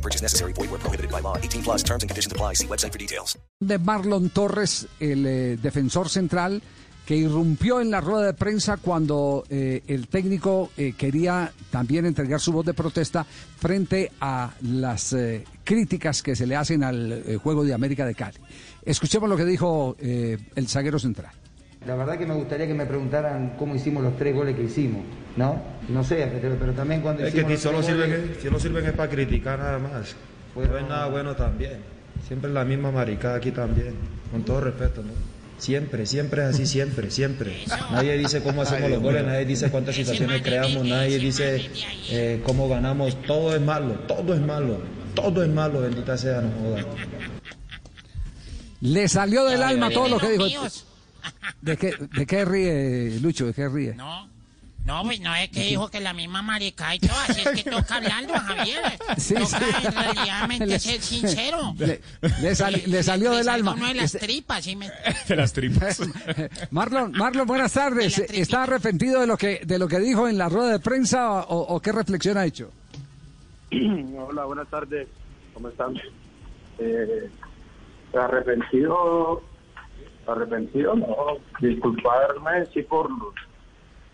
No purchase necessary. Void where prohibited by law. 18 plus terms and conditions apply. See website for details. de Marlon Torres, el eh, defensor central, que irrumpió en la rueda de prensa cuando eh, el técnico eh, quería también entregar su voz de protesta frente a las críticas que se le hacen al juego de América de Cali. Escuchemos lo que dijo el zaguero central. La verdad que me gustaría que me preguntaran cómo hicimos los tres goles que hicimos, ¿no? No sé, pero, pero también cuando Es que hicimos ti los solo sirven, goles- solo sirven es para criticar nada más. No es nada bueno también. Siempre la misma maricada aquí también. Con todo respeto, ¿no? Siempre, siempre es así, siempre, siempre. Nadie dice cómo hacemos los goles, nadie dice cuántas situaciones creamos, nadie dice eh, cómo ganamos. Todo es malo, todo es malo, todo es malo, bendita sea, no joda. Le salió del alma todo lo que dijo. ¿De qué, ¿De qué ríe, Lucho? ¿De qué ríe? No, no, pues no es que dijo que la misma marica y todo, así es que toca hablarlo, Javier. Sí, toca sí. en realidad Le- ser sincero. Le, le sali- le salió del alma. Uno de las tripas, ¿sí me- De las tripas. Marlon, Marlon, buenas tardes. ¿Está arrepentido de lo que de lo que dijo en la rueda de prensa o, o qué reflexión ha hecho? Hola, buenas tardes. ¿Cómo están? Eh, arrepentido, arrepentido, no. Disculparme, sí, por,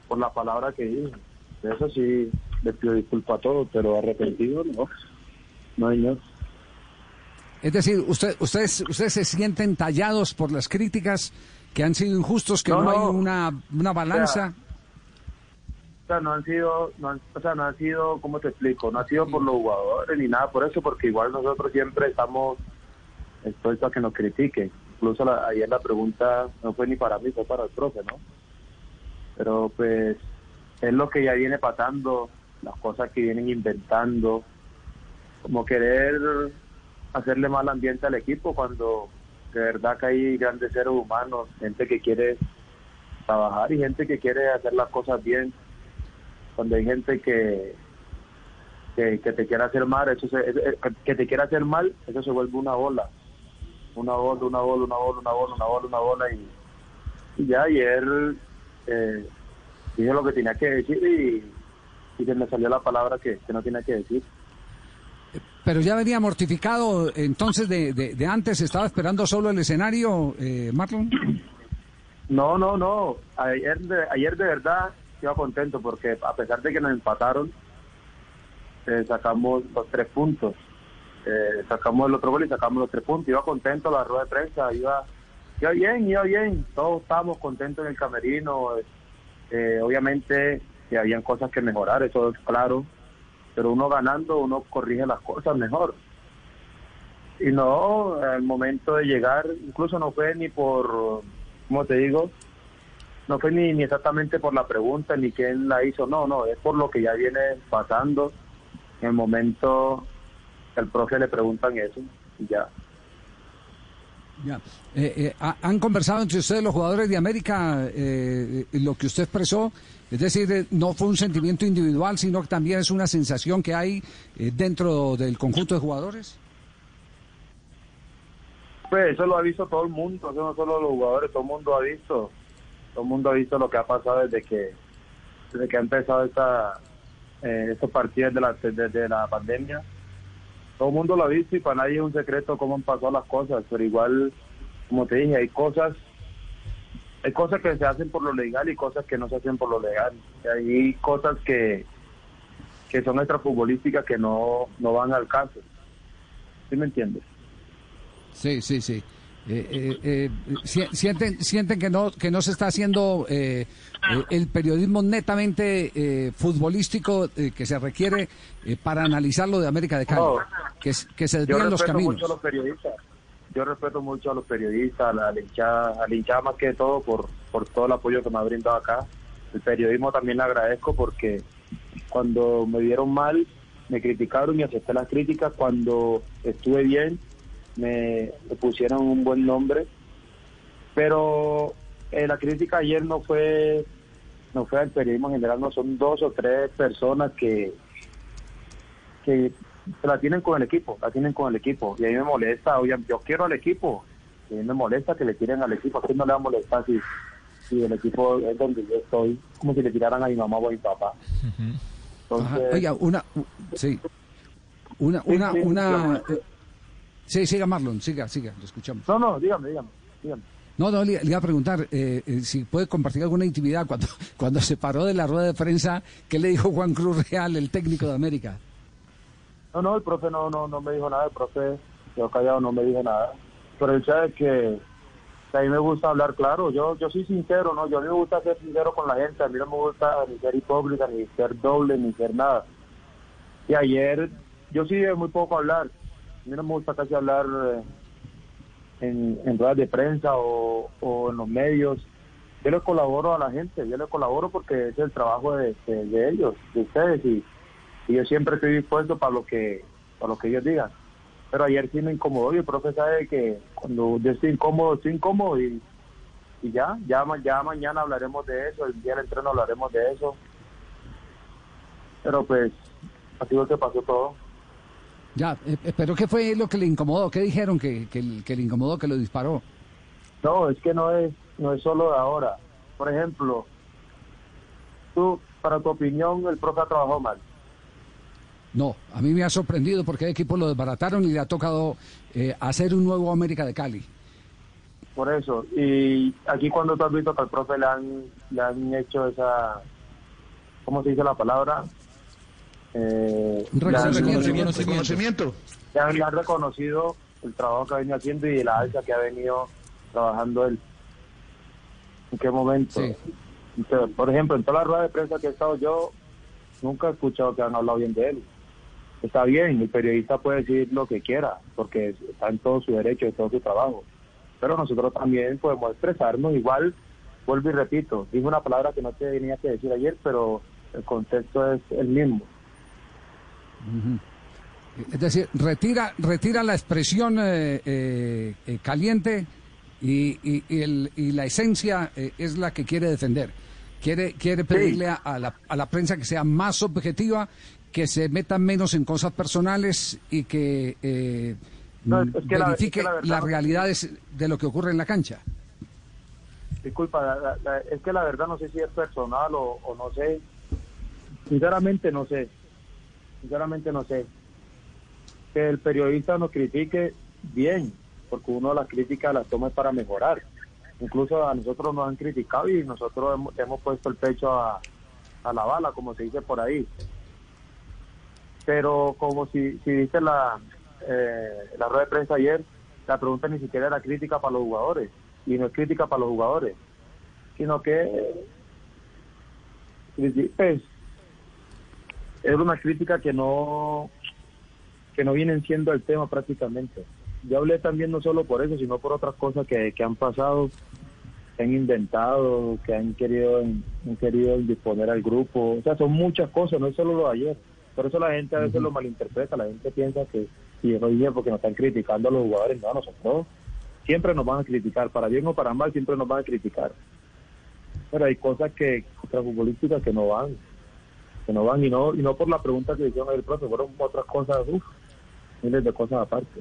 por la palabra que dije. De eso sí, le pido disculpas a todos, pero arrepentido, no. No, no. Es decir, usted, ustedes, ustedes se sienten tallados por las críticas que han sido injustos, que no, No, hay una, una balanza. O sea, no han sido, no han- o sea, no han sido, ¿cómo te explico? No ha sido por los jugadores ni nada por eso, porque igual nosotros siempre estamos expuestos a que nos critiquen. Incluso la- ayer la pregunta no fue ni para mí, fue para el profe, ¿no? Pero pues es lo que ya viene pasando, las cosas que vienen inventando, como querer hacerle mal ambiente al equipo cuando de verdad que hay grandes seres humanos, gente que quiere trabajar y gente que quiere hacer las cosas bien. Cuando hay gente que que, te quiere hacer mal, eso se- eh, eh, que te quiere hacer mal, eso se vuelve una bola, una bola, una bola, una bola, una bola, una bola, una bola y, y ya ayer eh, dije lo que tenía que decir y, y se me salió la palabra que, que no tenía que decir. Pero ya venía mortificado, entonces de, de, de antes estaba esperando solo el escenario, eh, Marlon. No, no, no. Ayer de, ayer de verdad iba contento porque a pesar de que nos empataron, eh, sacamos los tres puntos. Eh, sacamos el otro gol y sacamos los tres puntos. Iba contento la rueda de prensa, iba, iba bien, iba bien. Todos estábamos contentos en el camerino. Eh, obviamente que habían cosas que mejorar, eso es claro. Pero uno ganando, uno corrige las cosas mejor. Y no, al momento de llegar, incluso no fue ni por, como te digo, no fue ni, ni exactamente por la pregunta ni quién la hizo, no, no, es por lo que ya viene pasando. En el momento que al profe le preguntan eso, y ya. Ya. Eh, eh, ha- ¿Han conversado entre ustedes los jugadores de América eh, lo que usted expresó? Es decir, eh, no fue un sentimiento individual, sino que también es una sensación que hay eh, dentro del conjunto de jugadores. Pues eso lo ha visto todo el mundo, eso no solo los jugadores, todo el mundo ha visto, todo el mundo ha visto lo que ha pasado desde que desde que ha empezado esta eh, estos partidos de la desde la pandemia. Todo el mundo lo ha visto y para nadie es un secreto cómo han pasado las cosas, pero igual, como te dije, hay cosas hay cosas que se hacen por lo legal y cosas que no se hacen por lo legal. Hay cosas que que son extrafutbolísticas que no, no van al caso. ¿Sí me entiendes? Sí, sí, sí. Eh, eh, eh, si- sienten sienten que no que no se está haciendo eh, el periodismo netamente eh, futbolístico eh, que se requiere eh, para analizar lo de América de Cali No. que, que se desvían los caminos mucho a los periodistas. Yo respeto mucho a los periodistas, a la, a la hinchada, a la hinchada más que todo por, por todo el apoyo que me ha brindado acá. El periodismo también le agradezco porque cuando me vieron mal, me criticaron y acepté las críticas. Cuando estuve bien, me, me pusieron un buen nombre, pero eh, la crítica ayer no fue no fue al periodismo en general, no son dos o tres personas que que la tienen con el equipo, la tienen con el equipo y a mí me molesta, oye, yo quiero al equipo, y a mí me molesta que le tiren al equipo, a quién no le va a molestar si, si el equipo es donde yo estoy, como si le tiraran a mi mamá o a mi papá. Entonces. Oiga, una, sí, una, una, sí, una. Sí, siga Marlon, siga, siga, lo escuchamos. no, no, dígame, dígame, dígame. No, no, le, le iba a preguntar eh, eh, si puede compartir alguna intimidad cuando, cuando se paró de la rueda de prensa, ¿qué le dijo Juan Cruz Real, el técnico de América? No, no, el profe no, no, no me dijo nada, el profe yo callado no me dijo nada. Pero él sabe que, que a mí me gusta hablar claro, yo yo soy sincero, ¿no? Yo a mí me gusta ser sincero con la gente, a mí no me gusta ni ser hipócrita, ni ser doble, ni ser nada. Y ayer, yo sí de muy poco hablar, mí no me gusta casi hablar eh, en, en ruedas de prensa o, o en los medios. Yo le colaboro a la gente, yo le colaboro porque es el trabajo de, de- ellos, de ustedes, y, y yo siempre estoy dispuesto para lo que para lo que ellos digan. Pero ayer sí me incomodó y el profe sabe que cuando yo estoy incómodo, estoy incómodo y, y ya, ya, ya mañana hablaremos de eso, el día del entreno hablaremos de eso. Pero pues, así fue que pasó todo. Ya, eh, pero ¿qué fue lo que le incomodó? ¿Qué dijeron que, que, que le incomodó, que lo disparó? No, es que no es, no es solo de ahora. Por ejemplo, tú, para tu opinión, el profe ha trabajado mal. No, a mí me ha sorprendido porque el equipo lo desbarataron y le ha tocado eh, hacer un nuevo América de Cali. Por eso. Y aquí cuando tú has visto que al profe le han, le han hecho esa, ¿cómo se dice la palabra? Eh, reconocimiento. Reconocimiento. le han, le han reconocido el trabajo que ha venido haciendo y la alza que ha venido trabajando él. ¿En qué momento? Sí. Entonces, por ejemplo, en toda la rueda de prensa que he estado yo, nunca he escuchado que han hablado bien de él. Está bien, el periodista puede decir lo que quiera, porque está en todo su derecho, en todo su trabajo. Pero nosotros también podemos expresarnos igual, vuelvo y repito, dije una palabra que no te tenía que decir ayer, pero el contexto es el mismo. Es decir, retira, retira la expresión eh, eh, eh, caliente y, y- y el- y la esencia eh, es la que quiere defender. Quiere, quiere pedirle a, a la, a la prensa que sea más objetiva, que se meta menos en cosas personales y que eh, No, es- es que la- verifique es que la verdad- las realidades de lo que ocurre en la cancha. Disculpa, la- es que la verdad no sé si es personal o, o no sé. Sinceramente no sé. Sinceramente no sé. Que el periodista nos critique bien, porque uno las críticas las toma para mejorar. Incluso a nosotros nos han criticado y nosotros hemos, hemos puesto el pecho a, a la bala, como se dice por ahí. Pero como si, si dice la, eh, la rueda de prensa ayer, la pregunta ni siquiera era crítica para los jugadores, y no es crítica para los jugadores, sino que pues, es una crítica que no que no vienen siendo el tema prácticamente. Yo hablé también no solo por eso, sino por otras cosas que, que han pasado, que han inventado, que han querido han querido disponer al grupo. O sea, son muchas cosas, no es solo lo de ayer. Por eso la gente a veces lo malinterpreta, la gente piensa que si yo dije porque nos están criticando a los jugadores, no, nosotros siempre nos van a criticar, para bien o para mal siempre nos van a criticar. Pero hay cosas que, otras futbolísticas que no van, que no van y no, y no por la pregunta que hicieron el profe, fueron otras cosas, uff, miles de cosas aparte.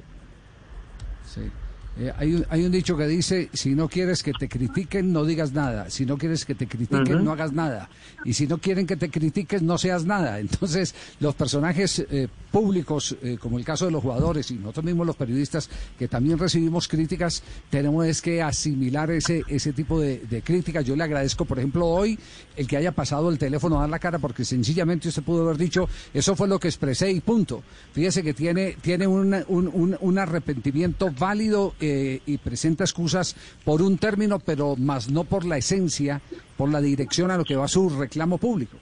Sí. Eh, hay, un, hay un dicho que dice, si no quieres que te critiquen, no digas nada. Si no quieres que te critiquen, no hagas nada. Y si no quieren que te critiques, no seas nada. Entonces, los personajes eh, públicos, eh, como el caso de los jugadores y nosotros mismos los periodistas, que también recibimos críticas, tenemos es que asimilar ese, ese tipo de, de críticas. Yo le agradezco, por ejemplo, hoy el que haya pasado el teléfono a dar la cara, porque sencillamente usted pudo haber dicho, eso fue lo que expresé y punto. Fíjese que tiene, tiene un, un- un arrepentimiento válido eh, y presenta excusas por un término, pero más no por la esencia, por la dirección a lo que va su reclamo público.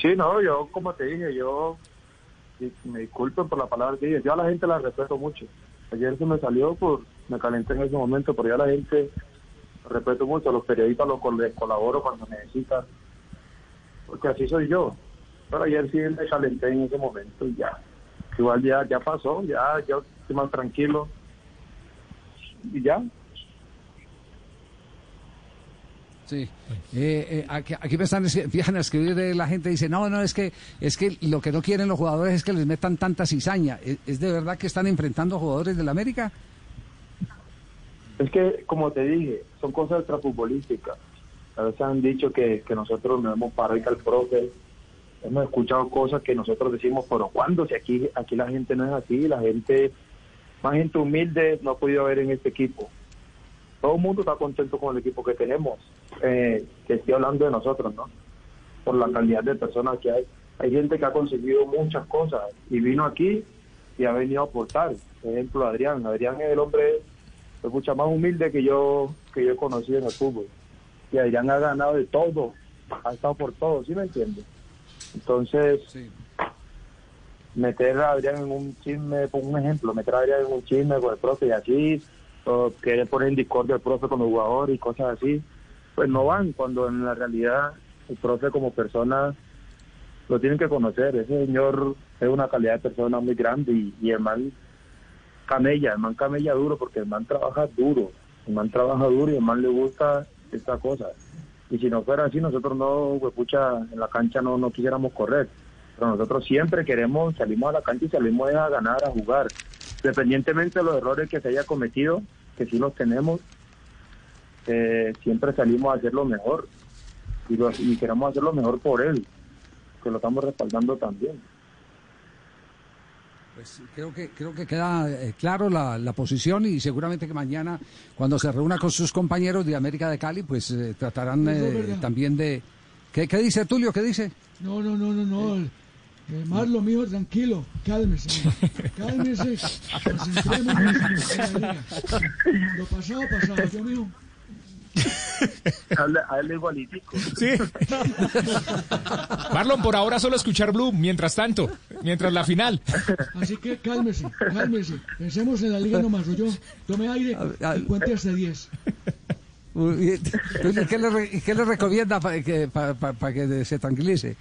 Sí, no, yo como te dije, yo me disculpen por la palabra que dije, yo a la gente la respeto mucho. Ayer se me salió por, me calenté en ese momento, pero yo a la gente respeto mucho, a los periodistas los les colaboro cuando necesitan, porque así soy yo. Pero ayer sí me calenté en ese momento y ya. Igual ya, ya pasó, ya yo estoy más tranquilo. Y ya, Sí. Eh, eh, aquí, aquí me están empiezan a escribir de la gente dice no no es que es que lo que no quieren los jugadores es que les metan tanta cizaña ¿Es, es de verdad que están enfrentando jugadores del América Es que, como te dije, son cosas extrafutbolísticas. A veces han dicho que, que nosotros nos hemos parado y que al profe. Hemos escuchado cosas que nosotros decimos, pero ¿cuándo? Si aquí, aquí la gente no es así, la gente, más gente humilde no ha podido ver en este equipo. Todo el mundo está contento con el equipo que tenemos. Eh, que estoy hablando de nosotros, ¿no? Por la calidad de personas que hay. Hay gente que ha conseguido muchas cosas y vino aquí y ha venido a aportar. Por ejemplo, Adrián. Adrián es el hombre mucho más humilde que yo que yo he conocido en el fútbol. Y Adrián ha ganado de todo, ha estado por todo, ¿sí me entiendes? Entonces, meter a Adrián en un chisme, por un ejemplo, meter a Adrián en un chisme con el profe y así, o querer poner en discordia al profe con los jugadores y cosas así, pues no van, cuando en la realidad el profe como persona lo tienen que conocer. Ese señor es una calidad de persona muy grande y, y el man camella, el man camella duro porque el man trabaja duro, el man trabaja duro y el man le gusta esta cosa. Y si no fuera así, nosotros no, pues, pucha, en la cancha no, no quisiéramos correr. Pero nosotros siempre queremos, salimos a la cancha y salimos a ganar, a jugar. Dependientemente de los errores que se haya cometido, que sí los tenemos, eh, siempre salimos a hacer lo mejor. Y, lo- y queremos hacer lo mejor por él, que lo estamos respaldando también. Pues creo que creo que queda eh, claro la, la posición y seguramente que mañana cuando se reúna con sus compañeros de América de Cali pues eh, tratarán Eso es eh, también de ¿Qué, ¿Qué dice Tulio? ¿Qué dice? No, no, no, no, no. Eh, Marlon, mijo, tranquilo, cálmese. Cálmese. Concentrémonos en la liga. Lo pasado, pasado. Yo, mijo. A él igualitico. Sí. Marlon, por ahora solo escuchar Blue, mientras tanto, mientras la final. Así que cálmese, cálmese. Pensemos en la liga nomás, yo. Tome aire y cuente hasta 10. Uy, Tulio, ¿Qué le, qué le recomienda para que, pa- pa- pa que se tranquilice?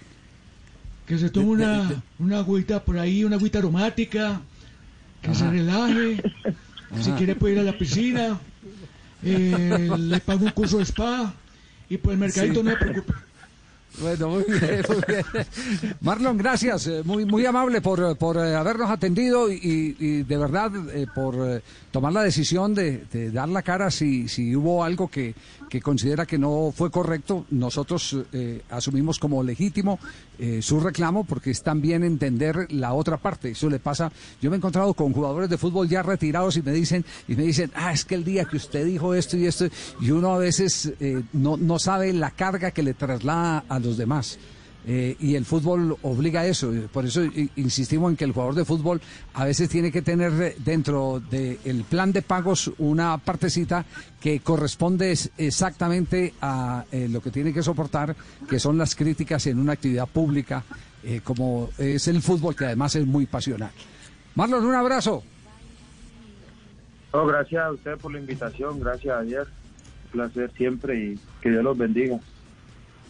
Que se tome una, una agüita por ahí, una agüita aromática. Que se relaje. Si quiere puede ir a la piscina. Eh, le pago un curso de spa. Y por el mercadito Sí. no se preocupe. Bueno, muy bien, muy bien. Marlon, gracias, eh, muy muy amable por, por eh, habernos atendido y, de verdad eh, por tomar la decisión de, dar la cara si, si hubo algo que, que considera que no fue correcto. Nosotros eh, asumimos como legítimo su reclamo porque es también entender la otra parte. Eso le pasa. Yo me he encontrado con jugadores de fútbol ya retirados y me dicen y me dicen, ah, es que el día que usted dijo esto y esto y uno a veces no no sabe la carga que le traslada a los demás. Eh, y el fútbol obliga a eso. Por eso insistimos en que el jugador de fútbol a veces tiene que tener eh, dentro del plan de pagos una partecita que corresponde es- exactamente a eh, lo que tiene que soportar, que son las críticas en una actividad pública, como es el fútbol, que además es muy pasional. Marlon, un abrazo. No, gracias a usted por la invitación, gracias ayer. Un placer siempre y que Dios los bendiga.